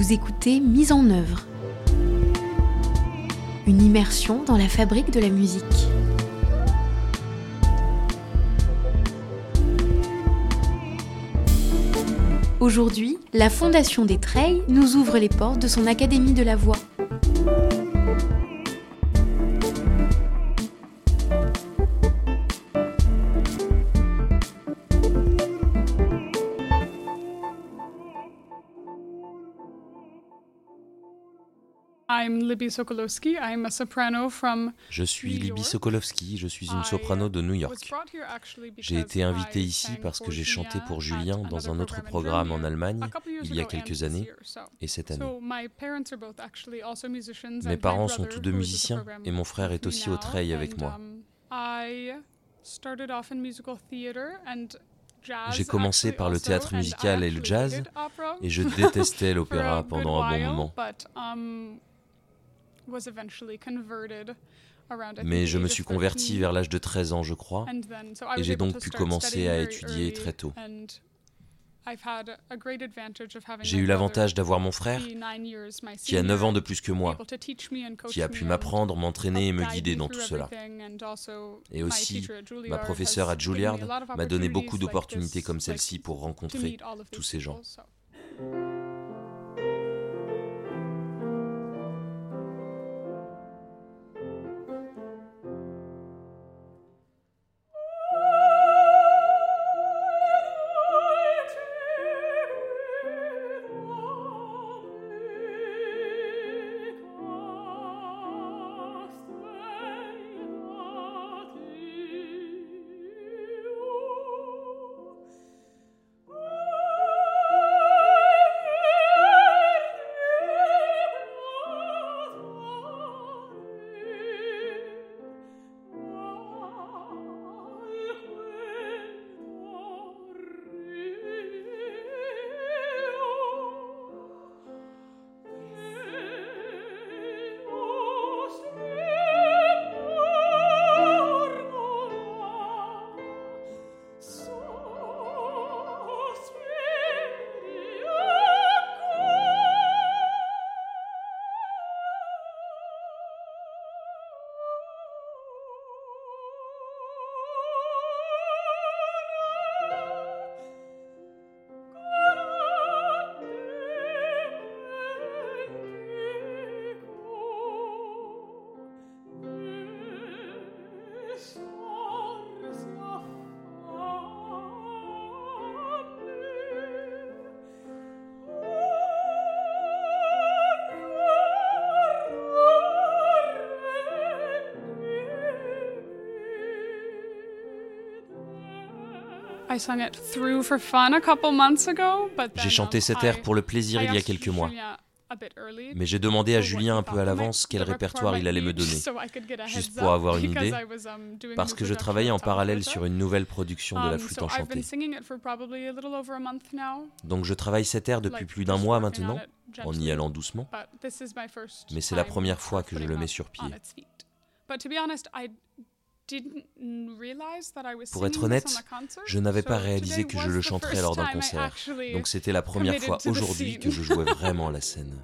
Vous écoutez Mise en œuvre. Une immersion dans la fabrique de la musique. Aujourd'hui, la Fondation des Treilles nous ouvre les portes de son Académie de la Voix. Je suis Libby Sokolowski, je suis une soprano de New York. J'ai été invitée ici parce que j'ai chanté pour Julien dans un autre programme en Allemagne il y a quelques années et cette année. Mes parents sont tous deux musiciens et mon frère est aussi au treil avec moi. J'ai commencé par le théâtre musical et le jazz et je détestais l'opéra pendant un bon moment. Mais je me suis converti vers l'âge de 13 ans, je crois, et j'ai donc pu commencer à étudier très tôt. J'ai eu l'avantage d'avoir mon frère, qui a 9 ans de plus que moi, qui a pu m'apprendre, m'entraîner et me guider dans tout cela. Et aussi, ma professeure à Juilliard m'a donné beaucoup d'opportunités comme celle-ci pour rencontrer tous ces gens. J'ai chanté cet air pour le plaisir il y a quelques mois. Mais j'ai demandé à Julien un peu à l'avance quel répertoire il allait me donner, juste pour avoir une idée, um, parce que je travaillais en parallèle sur une nouvelle production de la um, flûte enchantée. Donc je travaille cet air depuis plus d'un mois maintenant, en y allant doucement, mais c'est la première fois que je le mets sur pied. Pour être honnête, je n'avais pas réalisé que je le chanterais lors d'un concert. Donc c'était la première fois aujourd'hui que je jouais vraiment la scène.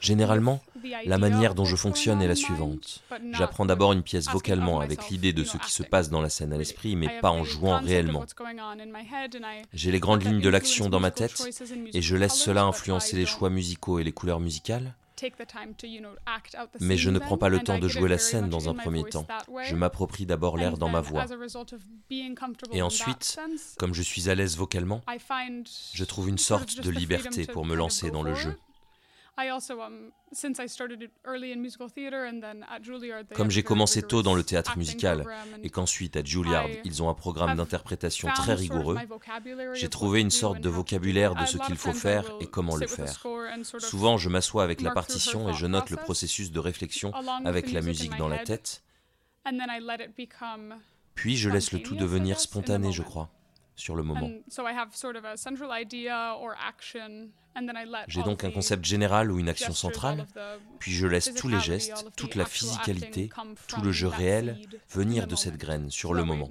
Généralement, la manière dont je fonctionne est la suivante. J'apprends d'abord une pièce vocalement avec l'idée de ce qui se passe dans la scène à l'esprit, mais pas en jouant réellement. J'ai les grandes lignes de l'action dans ma tête et je laisse cela influencer les choix musicaux et les couleurs musicales. Mais je ne prends pas le temps de jouer la scène dans un premier temps. Je m'approprie d'abord l'air dans ma voix. Et ensuite, comme je suis à l'aise vocalement, je trouve une sorte de liberté pour me lancer dans le jeu. Comme j'ai commencé tôt dans le théâtre musical et qu'ensuite à Juilliard ils ont un programme d'interprétation très rigoureux, j'ai trouvé une sorte de vocabulaire de ce qu'il faut faire et comment le faire. Souvent je m'assois avec la partition et je note le processus de réflexion avec la musique dans la tête, puis je laisse le tout devenir spontané, je crois sur le moment. J'ai donc un concept général ou une action centrale, puis je laisse tous les gestes, toute la physicalité, tout le jeu réel venir de cette graine sur le moment.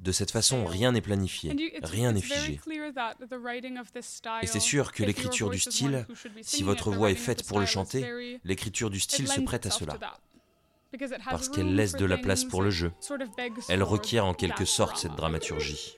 De cette façon, rien n'est planifié, rien n'est figé. Et c'est sûr que l'écriture du style, si votre voix est faite pour le chanter, l'écriture du style se prête à cela parce qu'elle laisse de la place pour le jeu. Elle requiert en quelque sorte cette dramaturgie.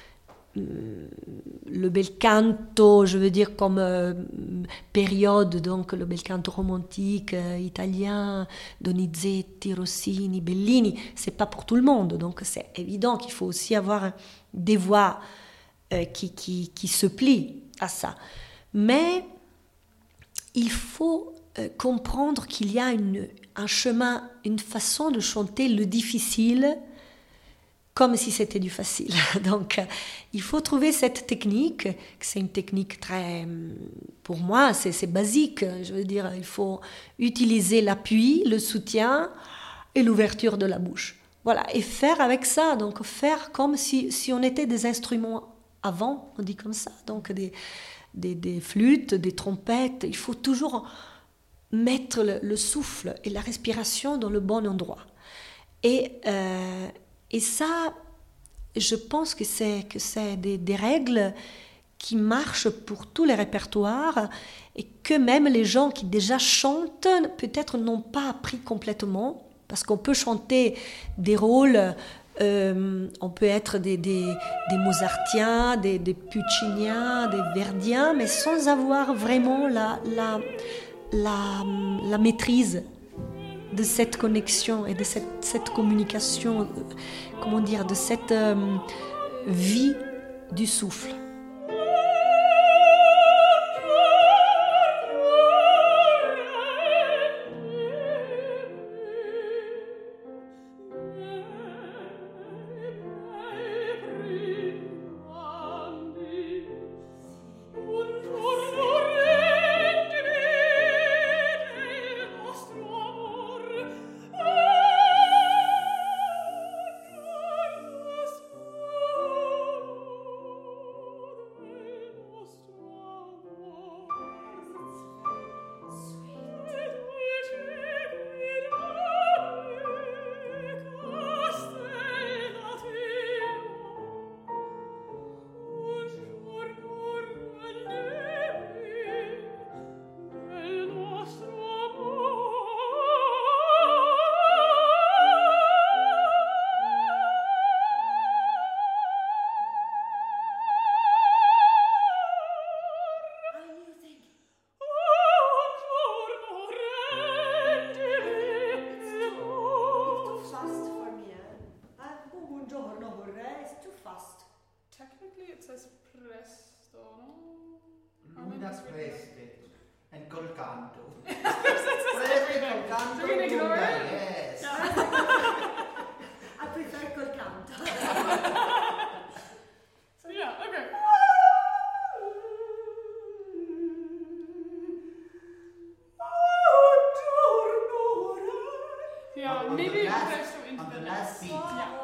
le bel canto, je veux dire comme euh, période, donc le bel canto romantique euh, italien, Donizetti, Rossini, Bellini, c'est pas pour tout le monde. Donc c'est évident qu'il faut aussi avoir des voix euh, qui, qui, qui, se plient à ça. Mais il faut euh, comprendre qu'il y a une, un chemin, une façon de chanter le difficile comme si c'était du facile. Donc, euh, il faut trouver cette technique, c'est une technique très, pour moi, c'est basique. Je veux dire, il faut utiliser l'appui, le soutien et l'ouverture de la bouche. Voilà, et faire avec ça, donc faire comme si, si on était des instruments avant, on dit comme ça, donc des, des, flûtes, des trompettes. Il faut toujours mettre le, souffle et la respiration dans le bon endroit. Et, euh, et ça, je pense que c'est que c'est des, règles qui marchent pour tous les répertoires et que même les gens qui déjà chantent peut-être n'ont pas appris complètement. Parce qu'on peut chanter des rôles euh, on peut être des, des, des Mozartiens, des, des, Pucciniens, des Verdiens, mais sans avoir vraiment la, la, la, maîtrise de cette connexion et de cette, cette communication, euh, comment dire, de cette euh, vie du souffle. canto. Sono un'ignorante. Yes. I prefer col canto. so yeah, okay. Yeah, on, on maybe last, into on the, the last beat, yeah.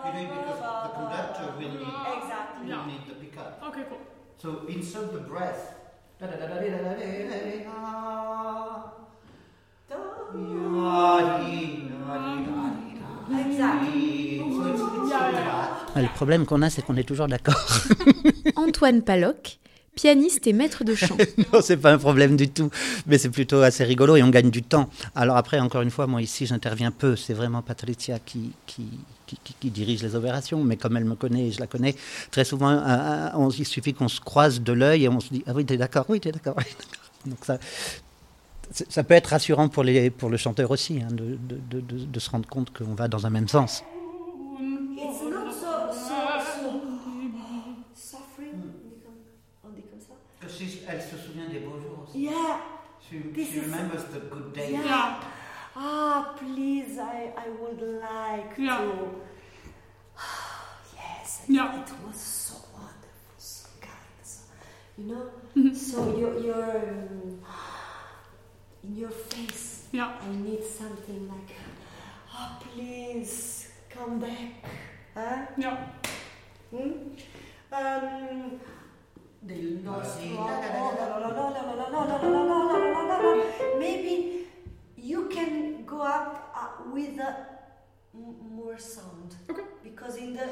you know, because the conductor will need exactly will yeah. need the pickup. Okay, cool. So insert the breath. Problème qu'on a, c'est qu'on est toujours d'accord. Antoine Paloc, pianiste et maître de chant. non, c'est pas un problème du tout, mais c'est plutôt assez rigolo et on gagne du temps. Alors après, encore une fois, moi ici, j'interviens peu. C'est vraiment Patricia qui, qui, qui, dirige les opérations, mais comme elle me connaît et je la connais, très souvent, euh, euh, on, il suffit qu'on se croise de l'œil et on se dit Ah oui, t'es d'accord, oui, t'es d'accord. Donc ça, ça peut être rassurant pour, les, pour le chanteur aussi, hein, de, de- de se rendre compte qu'on va dans un même sens. Comme ça. Parce que she's- elle se souvient des beaux jours aussi. Yeah. She, This she is- remembers the good days. Yeah. Yeah. Ah, please, I, I would like Yeah. to. yes, Yeah. it was so wonderful, so kind. So, you know, so you're, you're um, in your face. Yeah. I need something like, oh, please come back. Huh? Yeah. Hmm? Um, del nostro Maybe you can go up uh, with m- more sound. Okay. Because in the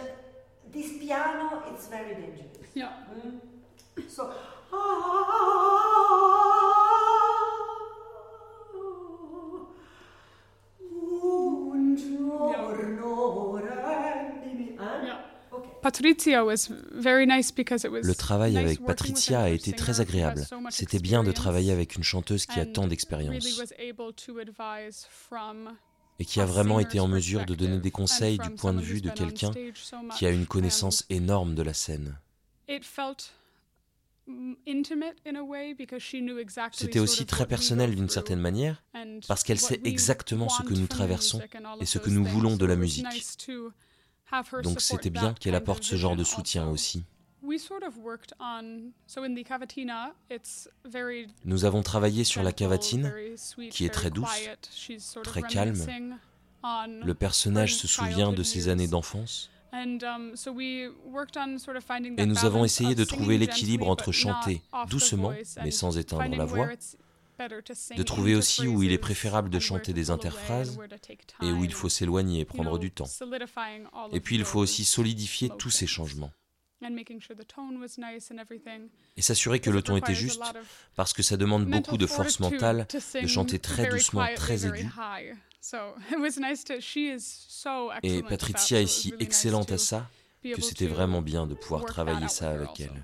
this piano it's very dangerous. Yeah. Mm. So Buongiorno, rendimi. Hein? Yeah. Le travail avec Patricia a été très agréable. C'était bien de travailler avec une chanteuse qui a tant d'expérience et qui a vraiment été en mesure de donner des conseils du point de vue de quelqu'un qui a une connaissance énorme de la scène. C'était aussi très personnel d'une certaine manière, parce qu'elle sait exactement ce que nous traversons et ce que nous voulons de la musique. Donc c'était bien qu'elle apporte ce genre de soutien aussi. Nous avons travaillé sur la cavatine, qui est très douce, très calme. Le personnage se souvient de ses années d'enfance. Et nous avons essayé de trouver l'équilibre entre chanter doucement, mais sans éteindre la voix, de trouver aussi où il est préférable de chanter des interphrases et où il faut s'éloigner et prendre du temps. Et puis il faut aussi solidifier tous ces changements et s'assurer que le ton était juste, parce que ça demande beaucoup de force mentale de chanter très doucement, très aigu. Et Patricia est si excellente à ça que c'était vraiment bien de pouvoir travailler ça avec elle.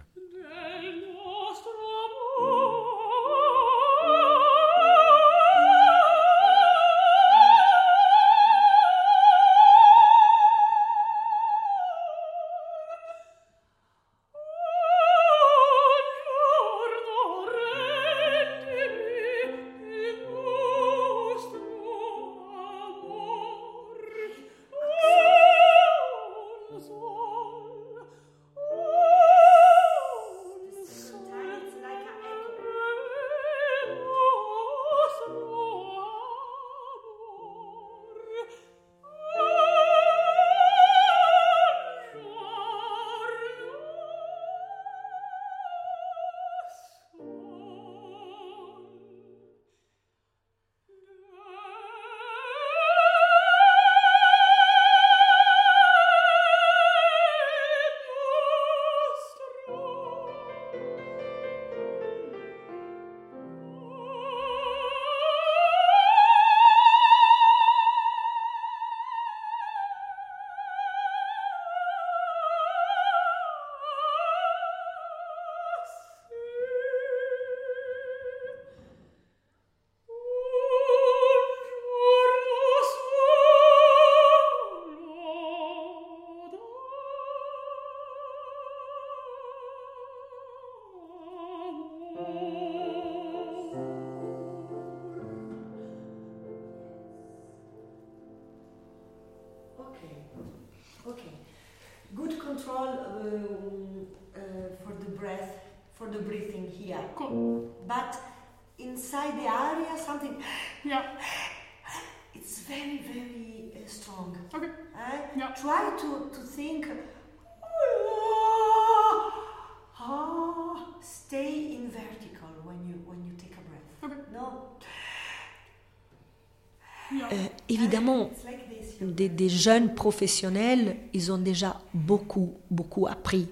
Jeunes professionnels, ils ont déjà beaucoup, beaucoup appris.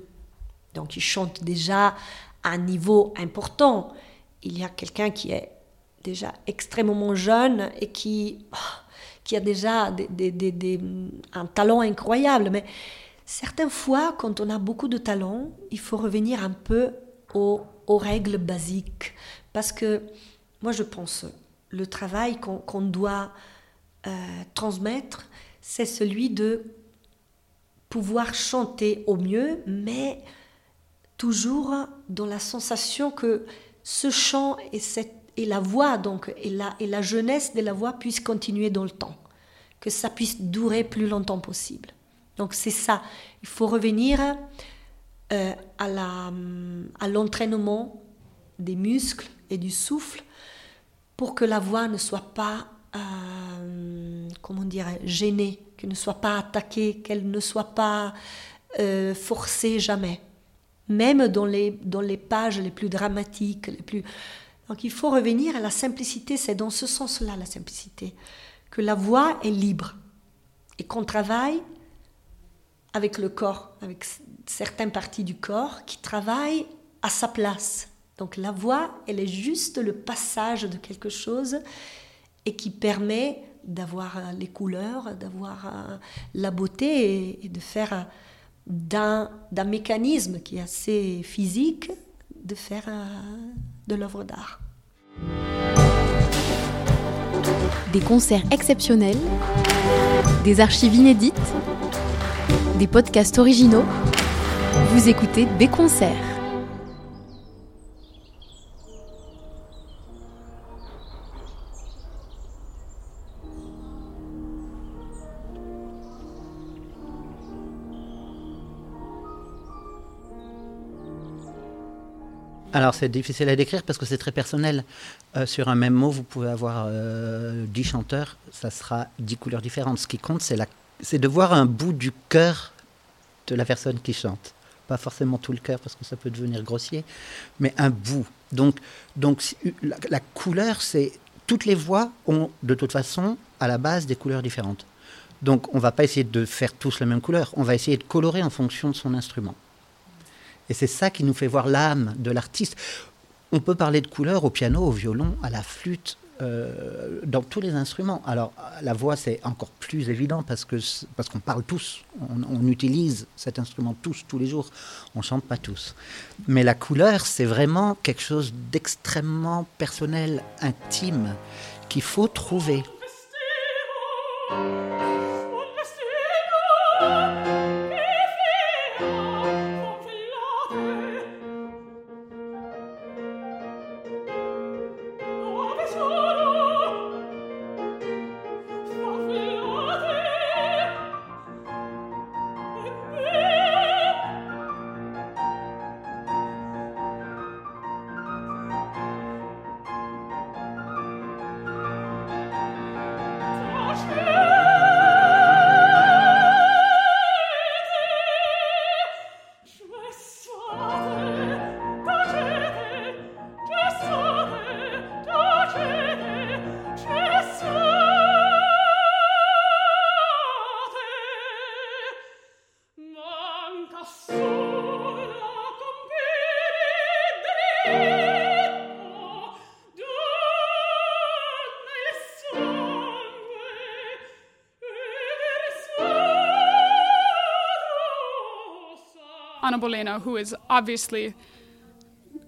Donc ils chantent déjà à un niveau important. Il y a quelqu'un qui est déjà extrêmement jeune et qui, qui a déjà un talent incroyable. Mais certaines fois, quand on a beaucoup de talent, il faut revenir un peu aux, règles basiques. Parce que moi, je pense, le travail qu'on qu'on doit euh, transmettre, c'est celui de pouvoir chanter au mieux, mais toujours dans la sensation que ce chant et, cette, et la voix, donc, et la, et la jeunesse de la voix puissent continuer dans le temps, que ça puisse durer plus longtemps possible. Donc c'est ça, il faut revenir euh, à l'entraînement des muscles et du souffle pour que la voix ne soit pas, euh, comment dire, gênée, qu'elle ne soit pas attaquée, qu'elle ne soit pas euh, forcée jamais, même dans les, dans les pages les plus dramatiques, les plus... Donc il faut revenir à la simplicité, c'est dans ce sens-là la simplicité, que la voix est libre et qu'on travaille avec le corps, avec certaines parties du corps qui travaillent à sa place. Donc la voix, elle est juste le passage de quelque chose et qui permet d'avoir euh, les couleurs, d'avoir euh, la beauté et, de faire d'un mécanisme qui est assez physique, de faire euh, de l'œuvre d'art. Des concerts exceptionnels, des archives inédites, des podcasts originaux. Vous écoutez B Concerts. Alors c'est difficile à décrire parce que c'est très personnel. Euh, sur un même mot, vous pouvez avoir euh, 10 chanteurs, ça sera 10 couleurs différentes. Ce qui compte, c'est de voir un bout du cœur de la personne qui chante. Pas forcément tout le cœur parce que ça peut devenir grossier, mais un bout. Donc, donc si- la, la couleur, c'est toutes les voix ont de toute façon à la base des couleurs différentes. Donc on va pas essayer de faire tous la même couleur, on va essayer de colorer en fonction de son instrument. Et c'est ça qui nous fait voir l'âme de l'artiste. On peut parler de couleurs au piano, au violon, à la flûte, euh, dans tous les instruments. Alors la voix c'est encore plus évident parce que parce qu'on parle tous, on, on utilise cet instrument tous tous les jours. On chante pas tous. Mais la couleur c'est vraiment quelque chose d'extrêmement personnel, intime qu'il faut trouver. Anna Bolena, who is obviously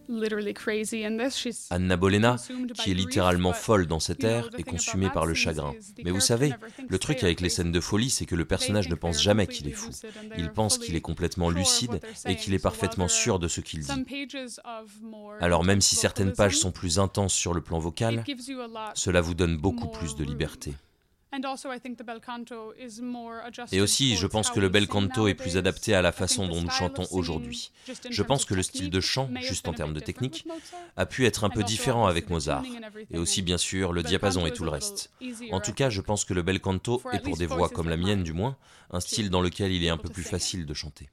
literally crazy in this, she's Anna Bolena, qui est littéralement folle dans cet air, est consumée par le chagrin. Mais vous savez, le truc avec les scènes de folie, c'est que le personnage ne pense jamais qu'il est fou. Il pense qu'il est complètement lucide et qu'il est parfaitement sûr de ce qu'il dit. Alors même si certaines pages sont plus intenses sur le plan vocal, cela vous donne beaucoup plus de liberté. Et aussi, je pense que le bel canto est plus adapté à la façon dont nous chantons aujourd'hui. Je pense que le style de chant, juste en termes de technique, a pu être un peu différent avec Mozart. Et aussi, bien sûr, le diapason et tout le reste. En tout cas, je pense que le bel canto est pour des voix comme la mienne du moins, un style dans lequel il est un peu plus facile de chanter.